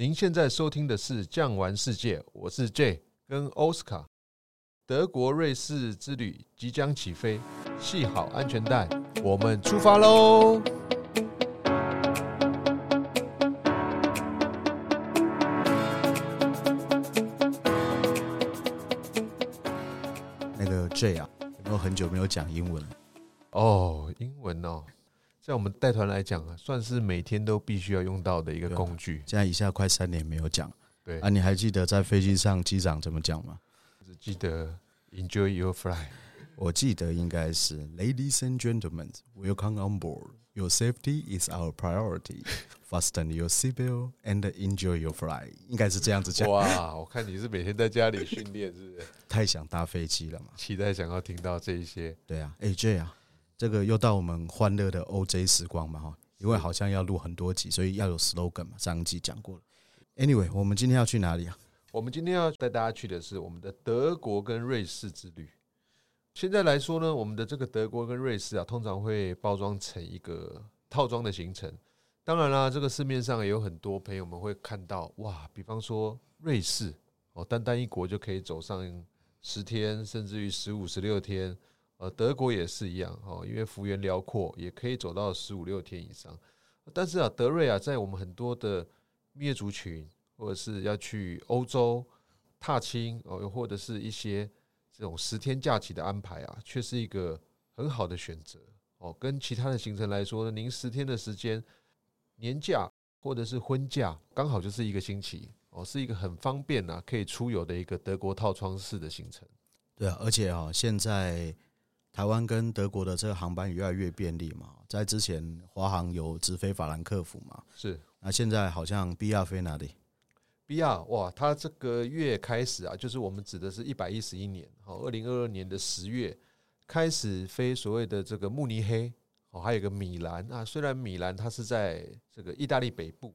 您现在收听的是《酱玩世界》，我是 J 跟奥斯卡。德国瑞士之旅即将起飞，系好安全带，我们出发喽！那个 J 啊，有没有很久没有讲英文了？哦，英文哦。在我们带团来讲啊，算是每天都必须要用到的一个工具。现在一下快三年没有讲，对啊，你还记得在飞机上机长怎么讲吗？只记得 Enjoy your flight。我记得应该是 Ladies and gentlemen, welcome on board. Your safety is our priority. Fasten your seatbelt and enjoy your flight. 应该是这样子讲。哇，我看你是每天在家里训练，是不是？太想搭飞机了嘛？期待想要听到这一些。对啊，AJ 啊。这个又到我们欢乐的 OJ 时光嘛哈，因为好像要录很多集，所以要有 slogan 嘛。上一集讲过了。Anyway，我们今天要去哪里啊？我们今天要带大家去的是我们的德国跟瑞士之旅。现在来说呢，我们的这个德国跟瑞士啊，通常会包装成一个套装的行程。当然啦，这个市面上也有很多朋友们会看到，哇，比方说瑞士哦，单单一国就可以走上十天，甚至于十五、十六天。呃，德国也是一样哦，因为幅员辽阔，也可以走到十五六天以上。但是啊，德瑞啊，在我们很多的蜜月族群，或者是要去欧洲踏青哦，又或者是一些这种十天假期的安排啊，却是一个很好的选择哦。跟其他的行程来说呢，您十天的时间，年假或者是婚假，刚好就是一个星期哦，是一个很方便啊，可以出游的一个德国套装式的行程。对啊，而且啊，现在。台湾跟德国的这个航班也越来越便利嘛，在之前华航有直飞法兰克福嘛，是，那现在好像 BR 飞哪里？BR 哇，它这个月开始啊，就是我们指的是一百一十一年，好，二零二二年的十月开始飞所谓的这个慕尼黑，哦，还有个米兰啊，虽然米兰它是在这个意大利北部，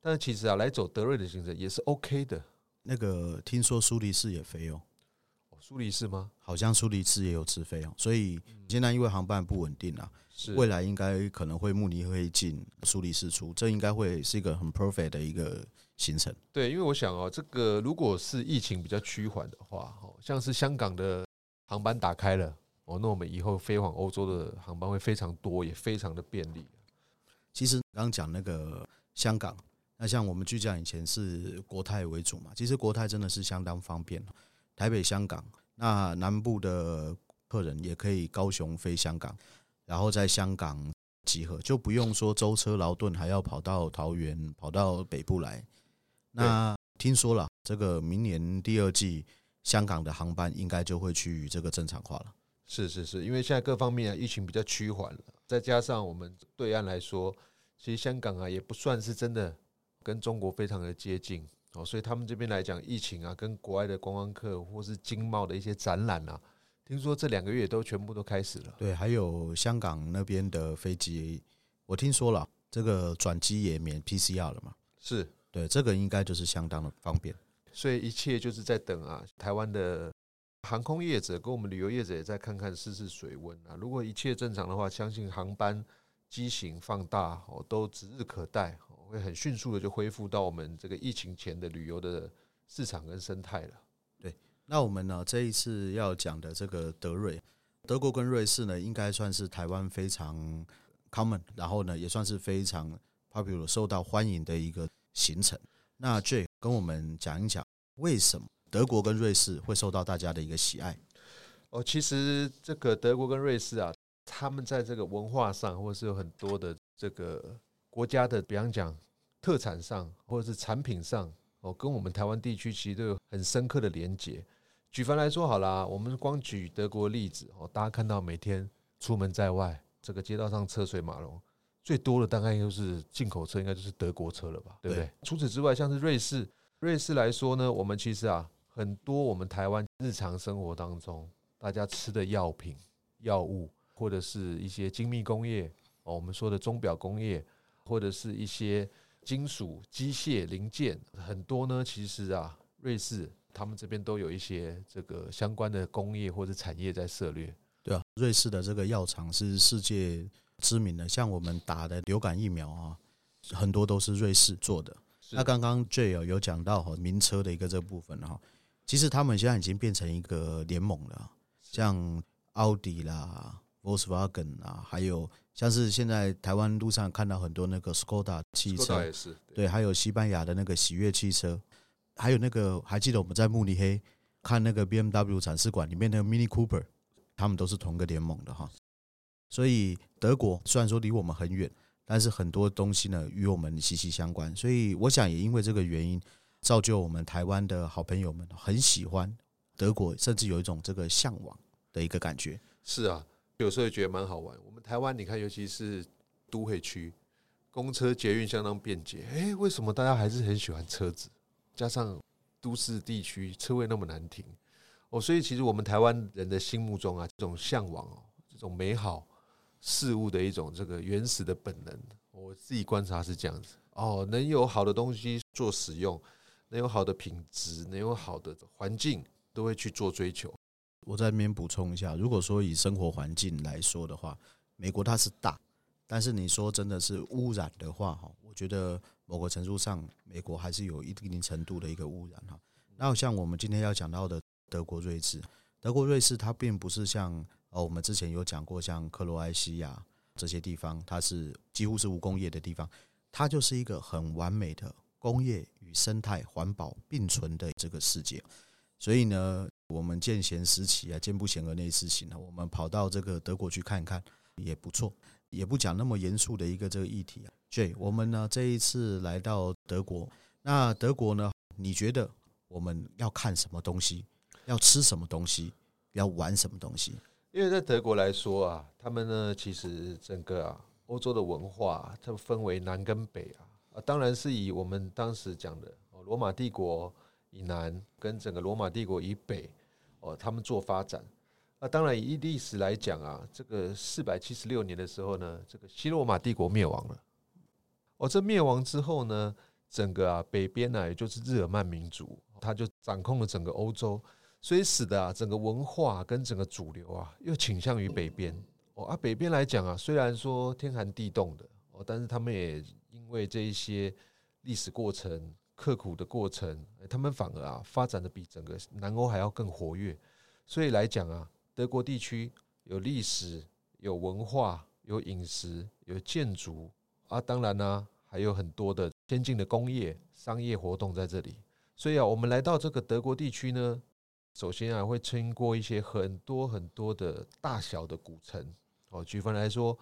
但是其实啊，来走德瑞的行程也是 OK 的。那个听说苏黎世也飞哦。苏黎世吗？好像苏黎世也有直飞哦，所以现在因为航班不稳定啊，是未来应该可能会慕尼黑进，苏黎世出，这应该会是一个很 perfect 的一个行程。对，因为我想哦，这个如果是疫情比较趋缓的话，哦，像是香港的航班打开了，哦，那我们以后飞往欧洲的航班会非常多，也非常的便利。其实刚刚讲那个香港，那像我们据讲以前是国泰为主嘛，其实国泰真的是相当方便。台北、香港，那南部的客人也可以高雄飞香港，然后在香港集合，就不用说舟车劳顿，还要跑到桃园、跑到北部来。那听说了，这个明年第二季香港的航班应该就会趋于这个正常化了。是是是，因为现在各方面啊疫情比较趋缓了，再加上我们对岸来说，其实香港啊也不算是真的跟中国非常的接近。哦，所以他们这边来讲，疫情啊，跟国外的观光客或是经贸的一些展览啊，听说这两个月都全部都开始了。对，还有香港那边的飞机，我听说了，这个转机也免 PCR 了嘛？是，对，这个应该就是相当的方便。所以一切就是在等啊，台湾的航空业者跟我们旅游业者也在看看试试水温啊。如果一切正常的话，相信航班机型放大哦，都指日可待。会很迅速的就恢复到我们这个疫情前的旅游的市场跟生态了。对，那我们呢这一次要讲的这个德瑞，德国跟瑞士呢，应该算是台湾非常 common，然后呢也算是非常 popular 受到欢迎的一个行程。那 J 跟我们讲一讲，为什么德国跟瑞士会受到大家的一个喜爱？哦，其实这个德国跟瑞士啊，他们在这个文化上，或者是有很多的这个。国家的，比方讲特产上，或者是产品上，哦，跟我们台湾地区其实都有很深刻的连结。举凡来说好啦，我们光举德国例子哦，大家看到每天出门在外，这个街道上车水马龙，最多的大概就是进口车，应该就是德国车了吧，对不对？除此之外，像是瑞士，瑞士来说呢，我们其实啊，很多我们台湾日常生活当中大家吃的药品、药物，或者是一些精密工业哦，我们说的钟表工业。或者是一些金属、机械零件，很多呢。其实啊，瑞士他们这边都有一些这个相关的工业或者产业在涉猎。对啊，瑞士的这个药厂是世界知名的，像我们打的流感疫苗啊，很多都是瑞士做的。那刚刚 Jay 有讲到哈名车的一个这部分哈，其实他们现在已经变成一个联盟了，像奥迪啦、Volkswagen 啊，还有像是现在台湾路上看到很多那个 Skoda 汽车，也是对，对，还有西班牙的那个喜悦汽车，还有那个还记得我们在慕尼黑看那个 BMW 展示馆里面那个 Mini Cooper，他们都是同个联盟的哈。所以德国虽然说离我们很远。但是很多东西呢，与我们息息相关，所以我想也因为这个原因，造就我们台湾的好朋友们很喜欢德国，甚至有一种这个向往的一个感觉。是啊，有时候也觉得蛮好玩。我们台湾，你看，尤其是都会区，公车捷运相当便捷，哎，为什么大家还是很喜欢车子？加上都市地区车位那么难停，哦，所以其实我们台湾人的心目中啊，这种向往哦，这种美好。事物的一种这个原始的本能，我自己观察是这样子哦，能有好的东西做使用，能有好的品质，能有好的环境，都会去做追求。我在这边补充一下，如果说以生活环境来说的话，美国它是大，但是你说真的是污染的话，哈，我觉得某个程度上，美国还是有一定程度的一个污染哈。那像我们今天要讲到的德国瑞士，德国瑞士它并不是像。哦，我们之前有讲过，像克罗埃西亚这些地方，它是几乎是无工业的地方，它就是一个很完美的工业与生态环保并存的这个世界。所以呢，我们见贤思齐啊，见不贤而内自省啊，我们跑到这个德国去看看也不错，也不讲那么严肃的一个这个议题啊。Jay，我们呢这一次来到德国，那德国呢，你觉得我们要看什么东西？要吃什么东西？要玩什么东西？因为在德国来说啊，他们呢其实整个啊欧洲的文化，它分为南跟北啊啊，当然是以我们当时讲的罗马帝国以南跟整个罗马帝国以北哦，他们做发展啊。当然以历史来讲啊，这个四百七十六年的时候呢，这个西罗马帝国灭亡了。哦，这灭亡之后呢，整个啊北边呢，也就是日耳曼民族，他就掌控了整个欧洲。所以使得啊，整个文化跟整个主流啊，又倾向于北边哦。啊，北边来讲啊，虽然说天寒地冻的哦，但是他们也因为这一些历史过程、刻苦的过程，他们反而啊，发展的比整个南欧还要更活跃。所以来讲啊，德国地区有历史、有文化、有饮食、有建筑啊，当然呢，还有很多的先进的工业、商业活动在这里。所以啊，我们来到这个德国地区呢。首先啊，会经过一些很多很多的大小的古城哦。举凡来说，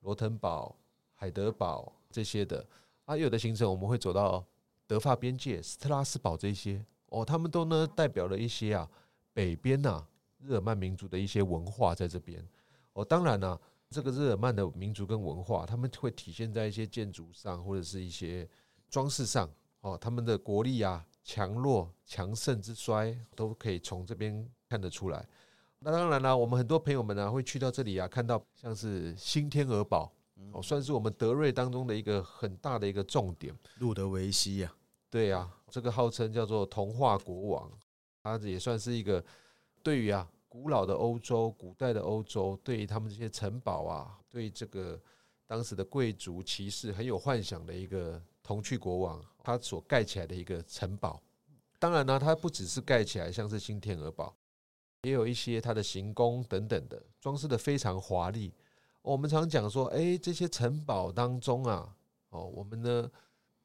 罗滕堡、海德堡这些的啊，有的行程我们会走到德法边界、斯特拉斯堡这些哦，他们都呢代表了一些啊北边呐日耳曼民族的一些文化在这边哦。当然呢，这个日耳曼的民族跟文化，他们会体现在一些建筑上或者是一些装饰上哦，他们的国力啊。强弱、强盛之衰都可以从这边看得出来。那当然了，我们很多朋友们呢会去到这里啊，看到像是新天鹅堡，哦，算是我们德瑞当中的一个很大的一个重点。路德维希呀，对呀，这个号称叫做童话国王，他也算是一个对于啊古老的欧洲、古代的欧洲，对于他们这些城堡啊，对这个当时的贵族骑士很有幻想的一个。童趣国王他所盖起来的一个城堡，当然呢，它不只是盖起来像是新天鹅堡，也有一些它的行宫等等的装饰的非常华丽。我们常讲说，哎，这些城堡当中啊，哦，我们呢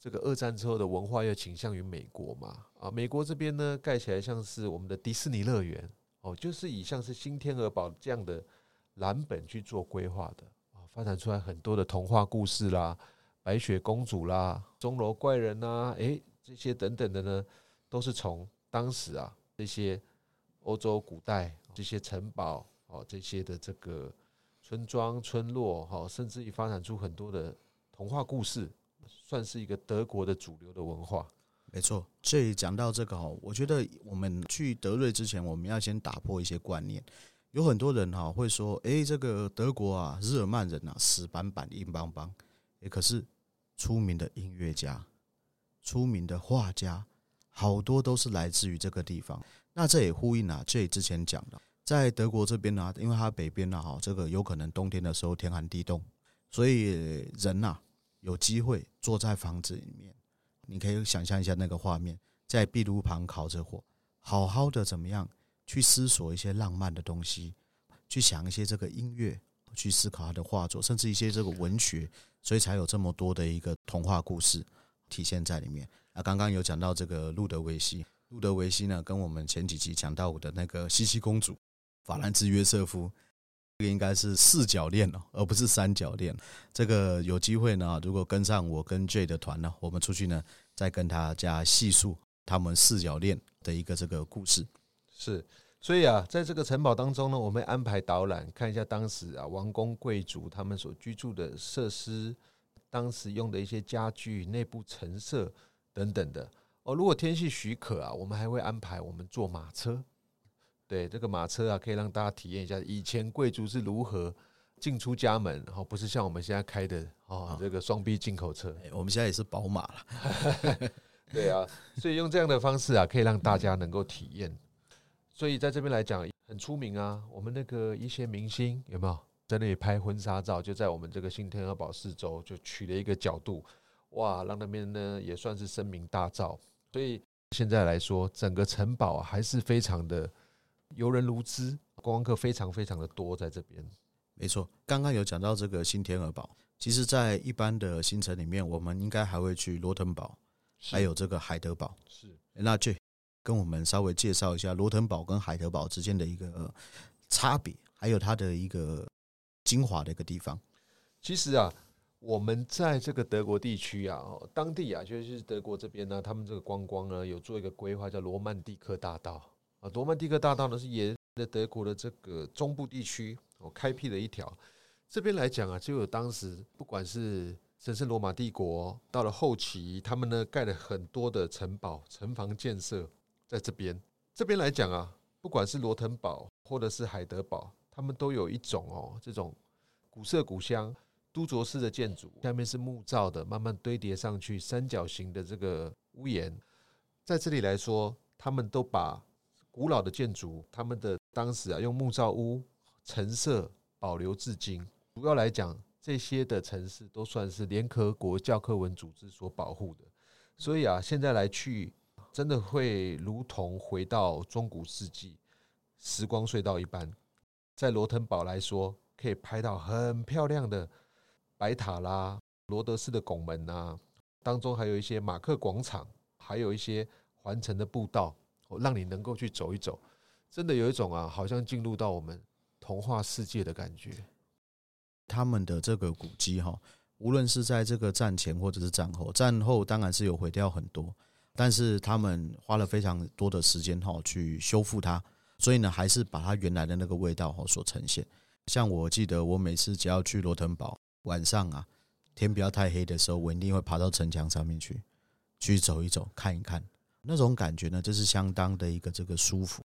这个二战之后的文化又倾向于美国嘛，啊，美国这边呢盖起来像是我们的迪士尼乐园，哦，就是以像是新天鹅堡这样的蓝本去做规划的啊，发展出来很多的童话故事啦。白雪公主啦，钟楼怪人呐、啊，诶、这些等等的呢，都是从当时啊这些欧洲古代这些城堡哦，这些的这个村庄村落哈，甚至于发展出很多的童话故事，算是一个德国的主流的文化。没错，所以讲到这个哈，我觉得我们去德瑞之前，我们要先打破一些观念。有很多人哈会说，诶、这个德国啊，日耳曼人啊，死板板硬邦邦，诶，可是。出名的音乐家、出名的画家，好多都是来自于这个地方。那这也呼应啊这之前讲的，在德国这边呢、因为它北边呢，哈，这个有可能冬天的时候天寒地冻，所以人呐、有机会坐在房子里面，你可以想象一下那个画面，在壁炉旁烤着火，好好的怎么样去思索一些浪漫的东西，去想一些这个音乐，去思考他的画作，甚至一些这个文学，所以才有这么多的一个童话故事体现在里面。啊，刚刚有讲到这个路德维希，路德维希呢，跟我们前几集讲到我的那个茜茜公主，法兰兹约瑟夫。个应该是四角恋哦，而不是三角恋。这个有机会呢，如果跟上我跟 J 的团呢，我们出去呢，再跟大家细述他们四角恋的一个这个故事。是，所以啊，在这个城堡当中呢，我们安排导览，看一下当时啊王公贵族他们所居住的设施，当时用的一些家具、内部陈设等等的。哦，如果天气许可啊，我们还会安排我们坐马车。对这个马车啊，可以让大家体验一下以前贵族是如何进出家门，然后不是像我们现在开的哦，这个双 B 进口车，我们现在也是宝马了。对啊，所以用这样的方式啊，可以让大家能够体验。所以在这边来讲很出名啊，我们那个一些明星有没有在那里拍婚纱照？就在我们这个新天鹅堡四周就取了一个角度，哇，让那边呢也算是声名大噪。所以现在来说，整个城堡还是非常的。游人如织，观光客非常非常的多，在这边。没错，刚刚有讲到这个新天鹅堡，其实，在一般的行程里面，我们应该还会去罗腾堡，还有这个海德堡。是，那去跟我们稍微介绍一下罗腾堡跟海德堡之间的一个差别，还有它的一个精华的一个地方。其实啊，我们在这个德国地区啊，当地啊，就是德国这边呢，他们这个观光呢，有做一个规划，叫罗曼蒂克大道。啊，罗曼蒂克大道呢是沿着德国的这个中部地区哦开辟了一条。这边来讲啊，就有当时不管是神圣罗马帝国到了后期，他们呢盖了很多的城堡、城防建设在这边。这边来讲啊，不管是罗腾堡或者是海德堡，他们都有一种哦这种古色古香、都卓式的建筑，下面是木造的，慢慢堆叠上去，三角形的这个屋檐。在这里来说，他们都把古老的建筑，他们的当时啊，用木造屋陈设保留至今。主要来讲，这些的城市都算是联合国教科文组织所保护的。所以啊，现在来去，真的会如同回到中古世纪时光隧道一般。在罗腾堡来说，可以拍到很漂亮的白塔啦、罗德式的拱门啊，当中还有一些马克广场，还有一些环城的步道。让你能够去走一走，真的有一种啊，好像进入到我们童话世界的感觉。他们的这个古迹哈，无论是在这个战前或者是战后，战后当然是有毁掉很多，但是他们花了非常多的时间哈去修复它，所以呢，还是把它原来的那个味道哈所呈现。像我记得，我每次只要去罗腾堡，晚上啊，天不要太黑的时候，我一定会爬到城墙上面去，去走一走，看一看。那种感觉呢，就是相当的一个这个舒服。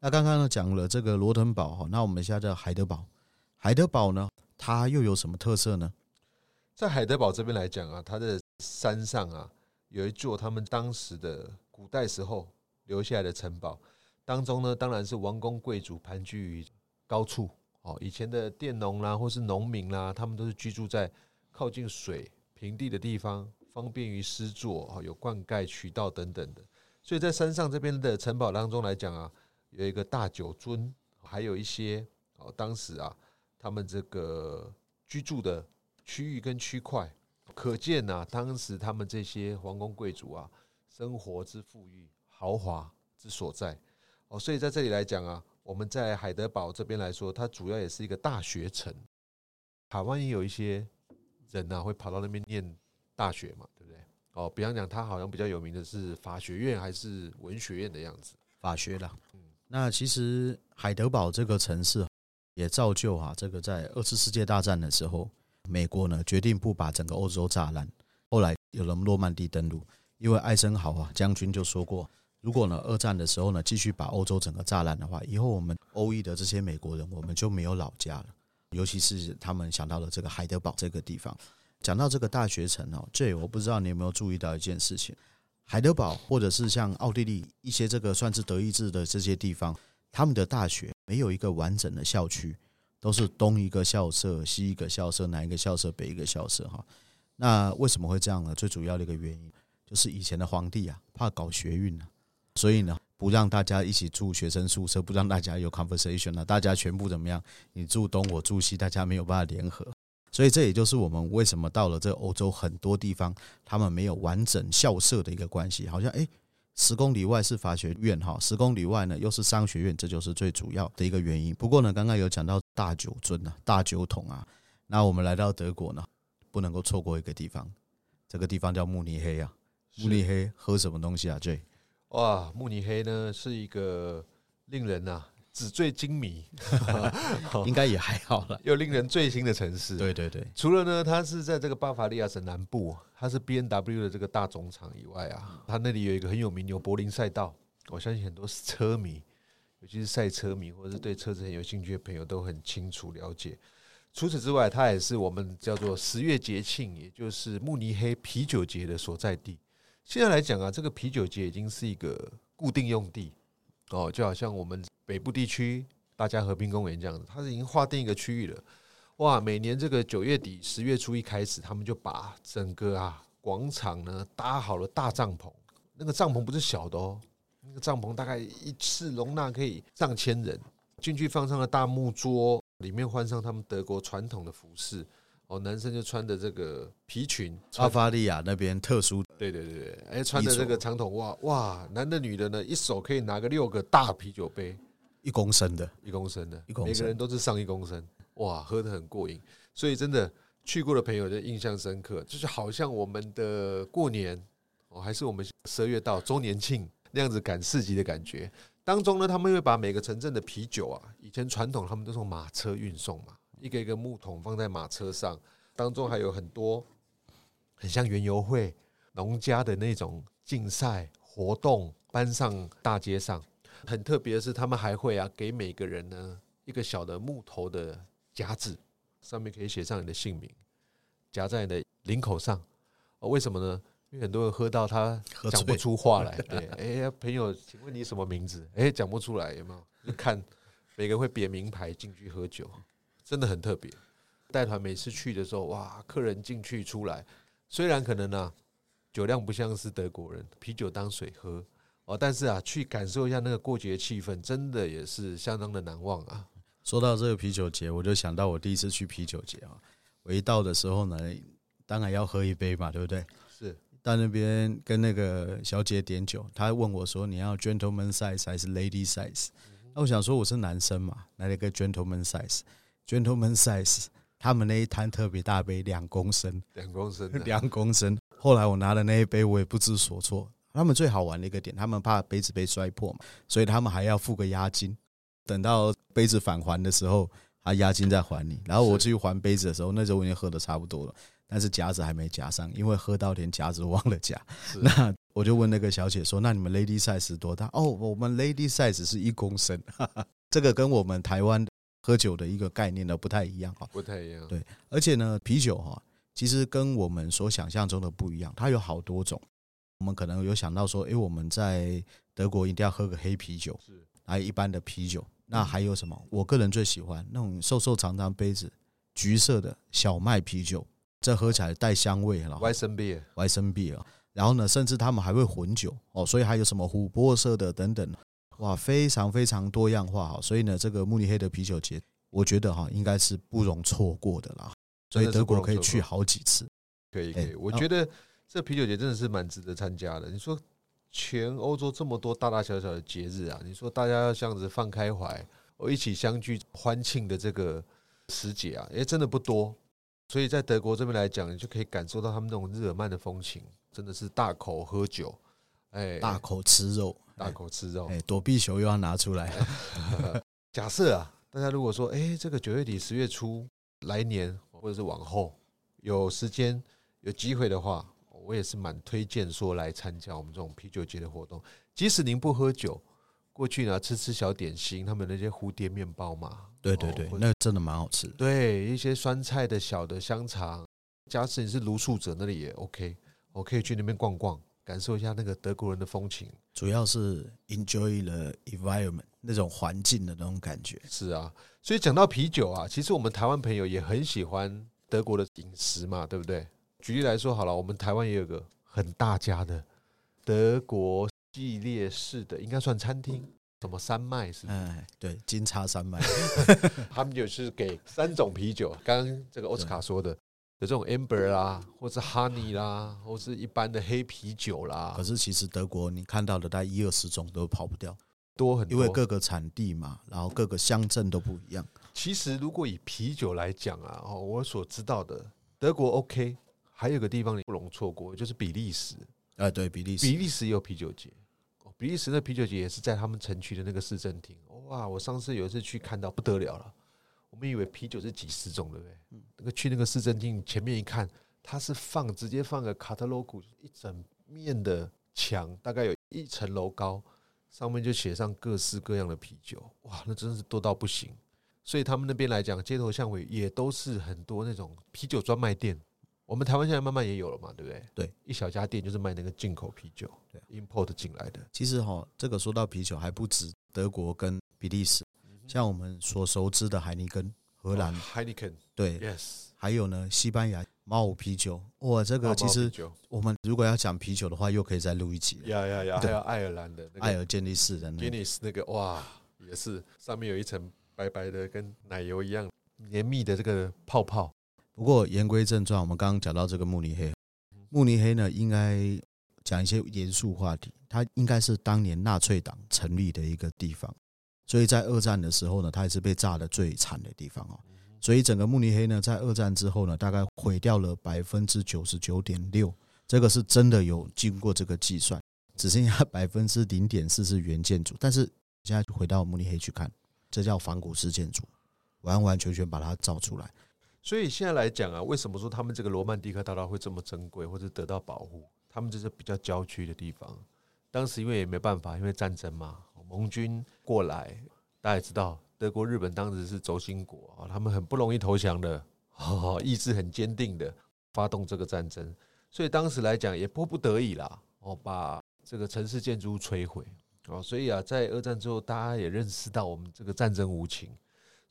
那刚刚呢讲了这个罗腾堡哈，那我们现在叫海德堡。海德堡呢，它又有什么特色呢？在海德堡这边来讲啊，它的山上啊有一座他们当时的古代时候留下来的城堡，当中呢当然是王公贵族盘踞于高处哦。以前的佃农啦，或是农民啦，他们都是居住在靠近水平地的地方，方便于施作啊，有灌溉渠道等等的。所以在山上这边的城堡当中来讲啊，有一个大酒樽，还有一些哦，当时啊，他们这个居住的区域跟区块，可见呐，当时他们这些皇宫贵族啊，生活之富裕、豪华之所在哦。所以在这里来讲啊，我们在海德堡这边来说，它主要也是一个大学城。台湾也有一些人呐，会跑到那边念大学嘛。对不对哦，比方讲，他好像比较有名的是法学院还是文学院的样子？法学啦。嗯，那其实海德堡这个城市也造就啊，这个在二次世界大战的时候，美国呢决定不把整个欧洲炸烂。后来有了诺曼底登陆，因为艾森豪啊将军就说过，如果呢二战的时候呢继续把欧洲整个炸烂的话，以后我们欧裔的这些美国人我们就没有老家了。尤其是他们想到了这个海德堡这个地方。讲到这个大学城哦，这我不知道你有没有注意到一件事情，海德堡或者是像奥地利一些这个算是德意志的这些地方，他们的大学没有一个完整的校区，都是东一个校舍，西一个校舍，南一个校舍，北一个校舍哈。那为什么会这样呢？最主要的一个原因就是以前的皇帝啊，怕搞学运啊，所以呢，不让大家一起住学生宿舍，不让大家有 conversation 啊，大家全部怎么样？你住东，我住西，大家没有办法联合。所以这也就是我们为什么到了这欧洲很多地方，他们没有完整校舍的一个关系。好像诶，十公里外是法学院哈，十公里外呢又是商学院，这就是最主要的一个原因。不过呢，刚刚有讲到大酒樽啊，大酒桶啊，那我们来到德国呢，不能够错过一个地方，这个地方叫慕尼黑啊。慕尼黑喝什么东西啊？J，哇，慕尼黑呢是一个令人呐、啊。纸醉金迷，应该也还好了。又令人醉心的城市，对对对。除了呢，它是在这个巴伐利亚省南部，它是 B N W 的这个大总厂以外啊，它那里有一个很有名的柏林赛道。我相信很多车迷，尤其是赛车迷或者是对车子很有兴趣的朋友都很清楚了解。除此之外，它也是我们叫做十月节庆，也就是慕尼黑啤酒节的所在地。现在来讲啊，这个啤酒节已经是一个固定用地。哦，就好像我们北部地区大家和平公园这样子，它是已经划定一个区域了。哇，每年这个九月底十月初一开始，他们就把整个啊广场呢搭好了大帐篷。那个帐篷不是小的哦，那个帐篷大概一次容纳可以上千人。进去放上了大木桌，里面换上他们德国传统的服饰。哦，男生就穿的这个皮裙，巴伐利亚那边特殊，对对对对，哎，穿的这个长筒袜，哇，男的女的呢，一手可以拿个六个大啤酒杯，一公升的，一公升的，一公升，每个人都是上一公升，哇，喝得很过瘾，所以真的去过的朋友就印象深刻，就是好像我们的过年哦，还是我们十二月到周年庆那样子赶市集的感觉，当中呢，他们会把每个城镇的啤酒啊，以前传统他们都从马车运送嘛。一个一个木桶放在马车上，当中还有很多很像园游会农家的那种竞赛活动搬上大街上。很特别的是，他们还会啊给每个人呢一个小的木头的夹子，上面可以写上你的姓名，夹在你的领口上。哦，为什么呢？因为很多人喝到他讲不出话来。对，哎，朋友，请问你什么名字？哎，讲不出来，有没有？就看每个人会别名牌进去喝酒。真的很特别，带团每次去的时候，哇，客人进去出来，虽然可能呢、啊、酒量不像是德国人，啤酒当水喝哦，但是啊，去感受一下那个过节气氛，真的也是相当的难忘啊。说到这个啤酒节，我就想到我第一次去啤酒节啊，我一到的时候呢，当然要喝一杯嘛，对不对？是到那边跟那个小姐点酒，她问我说：“你要 gentleman size 还是 lady size？” 那我想说我是男生嘛，来了个 gentleman size。Gentleman size，他们那一摊特别大杯，两公升，两公升，两公升。后来我拿了那一杯，我也不知所措。他们最好玩的一个点，他们怕杯子被摔破嘛，所以他们还要付个押金。等到杯子返还的时候，他押金再还你。然后我去还杯子的时候，那时候我已经喝的差不多了，但是夹子还没夹上，因为喝到连夹子忘了夹。那我就问那个小姐说：“那你们 lady size 多大？”哦，我们 lady size 是一公升。这个跟我们台湾。喝酒的一个概念呢，不太一样哈，不太一样。对，而且呢，啤酒哈，其实跟我们所想象中的不一样，它有好多种。我们可能有想到说，哎，我们在德国一定要喝个黑啤酒，是，还有一般的啤酒。那还有什么？我个人最喜欢那种瘦瘦长长杯子，橘色的小麦啤酒，这喝起来带香味了。Weizenbier，Weizenbier。然后呢，甚至他们还会混酒哦，所以还有什么琥珀色的等等。哇，非常非常多样化哈，所以呢，这个慕尼黑的啤酒节，我觉得哈，应该是不容错过的啦。所以德国可以去好几次，可以可以。我觉得这啤酒节真的是蛮值得参加的。你说全欧洲这么多大大小小的节日啊，你说大家要这样子放开怀，我一起相聚欢庆的这个时节啊，也，真的不多。所以在德国这边来讲，你就可以感受到他们那种日耳曼的风情，真的是大口喝酒，哎，大口吃肉。大口吃肉，哎，躲避球又要拿出来。假设啊，大家如果说，哎，这个九月底十月初来年，或者是往后有时间有机会的话，我也是蛮推荐说来参加我们这种啤酒节的活动。即使您不喝酒，过去呢吃吃小点心，他们那些蝴蝶面包嘛，对对对，那真的蛮好吃。对，一些酸菜的小的香肠，假使你是卢素者，那里也 OK，我可以去那边逛逛。感受一下那个德国人的风情，主要是 enjoy the environment 那种环境的那种感觉。是啊，所以讲到啤酒啊，其实我们台湾朋友也很喜欢德国的饮食嘛，对不对？举例来说好了，我们台湾也有个很大家的德国系列式的，应该算餐厅，什么山脉是？哎，对，金叉山脉，他们就是给三种啤酒，刚刚这个奥斯卡说的。有这种 amber 啦，或是 honey 啦，或是一般的黑啤酒啦。可是其实德国你看到的大概一二十种都跑不掉，多很多，因为各个产地嘛，然后各个乡镇都不一样。其实如果以啤酒来讲啊，哦，我所知道的德国 OK，还有个地方你不容错过，就是比利时。啊，对，比利时，比利时也有啤酒节。比利时的啤酒节也是在他们城区的那个市政厅。哇，我上次有一次去看到不得了了。我们以为啤酒是几十种，对不对？那个去那个市政厅前面一看，它是放直接放个卡特洛古一整面的墙，大概有一层楼高，上面就写上各式各样的啤酒。哇，那真是多到不行。所以他们那边来讲，街头巷尾也都是很多那种啤酒专卖店。我们台湾现在慢慢也有了嘛，对不对？对，一小家店就是卖那个进口啤酒，对，import 进来的。其实哈，这个说到啤酒还不止德国跟比利时。像我们所熟知的海尼根，荷兰海尼根，对，yes，还有呢，西班牙猫五啤酒，哇，这个其实我们如果要讲啤酒的话，又可以再录一集。呀呀呀，还有爱尔兰的爱尔健力士的 Guinness 那个，哇，也是上面有一层白白的，跟奶油一样绵密的这个泡泡。不过言归正传，我们刚刚讲到这个慕尼黑，慕尼黑呢，应该讲一些严肃话题，它应该是当年纳粹党成立的一个地方。所以在二战的时候呢，它也是被炸的最惨的地方哦。所以整个慕尼黑呢，在二战之后呢，大概毁掉了百分之九十九点六，这个是真的有经过这个计算，只剩下 百分之零点四是原建筑。但是现在回到慕尼黑去看，这叫仿古式建筑，完完全全把它造出来。所以现在来讲啊，为什么说他们这个罗曼蒂克大道会这么珍贵，或者得到保护？他们这是比较郊区的地方，当时因为也没办法，因为战争嘛。盟军过来，大家也知道，德国、日本当时是轴心国啊，他们很不容易投降的，意志很坚定的发动这个战争，所以当时来讲也迫不得已啦，哦，把这个城市建筑物摧毁哦，所以啊，在二战之后，大家也认识到我们这个战争无情，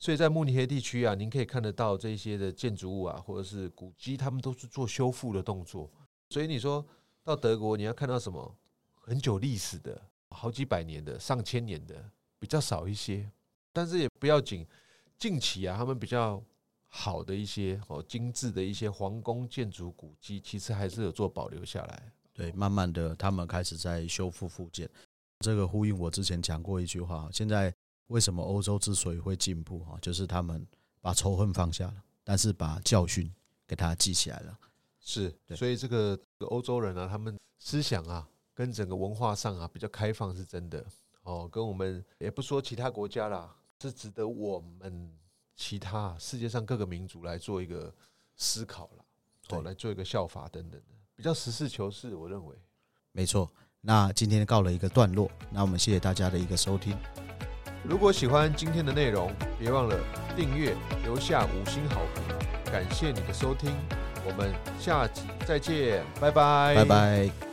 所以在慕尼黑地区啊，您可以看得到这些的建筑物啊，或者是古迹，他们都是做修复的动作，所以你说到德国，你要看到什么很久历史的。好几百年的、上千年的比较少一些，但是也不要紧。近期啊，他们比较好的一些哦，精致的一些皇宫建筑古迹，其实还是有做保留下来。对，慢慢的他们开始在修复复建。这个呼应我之前讲过一句话：现在为什么欧洲之所以会进步哈，就是他们把仇恨放下了，但是把教训给他记起来了。是，所以这个欧洲人啊，他们思想啊。跟整个文化上啊比较开放是真的哦，跟我们也不说其他国家啦，是值得我们其他世界上各个民族来做一个思考了，哦，来做一个效法等等的，比较实事求是，我认为没错。那今天告了一个段落，那我们谢谢大家的一个收听。如果喜欢今天的内容，别忘了订阅，留下五星好评，感谢你的收听，我们下集再见，拜拜，拜拜。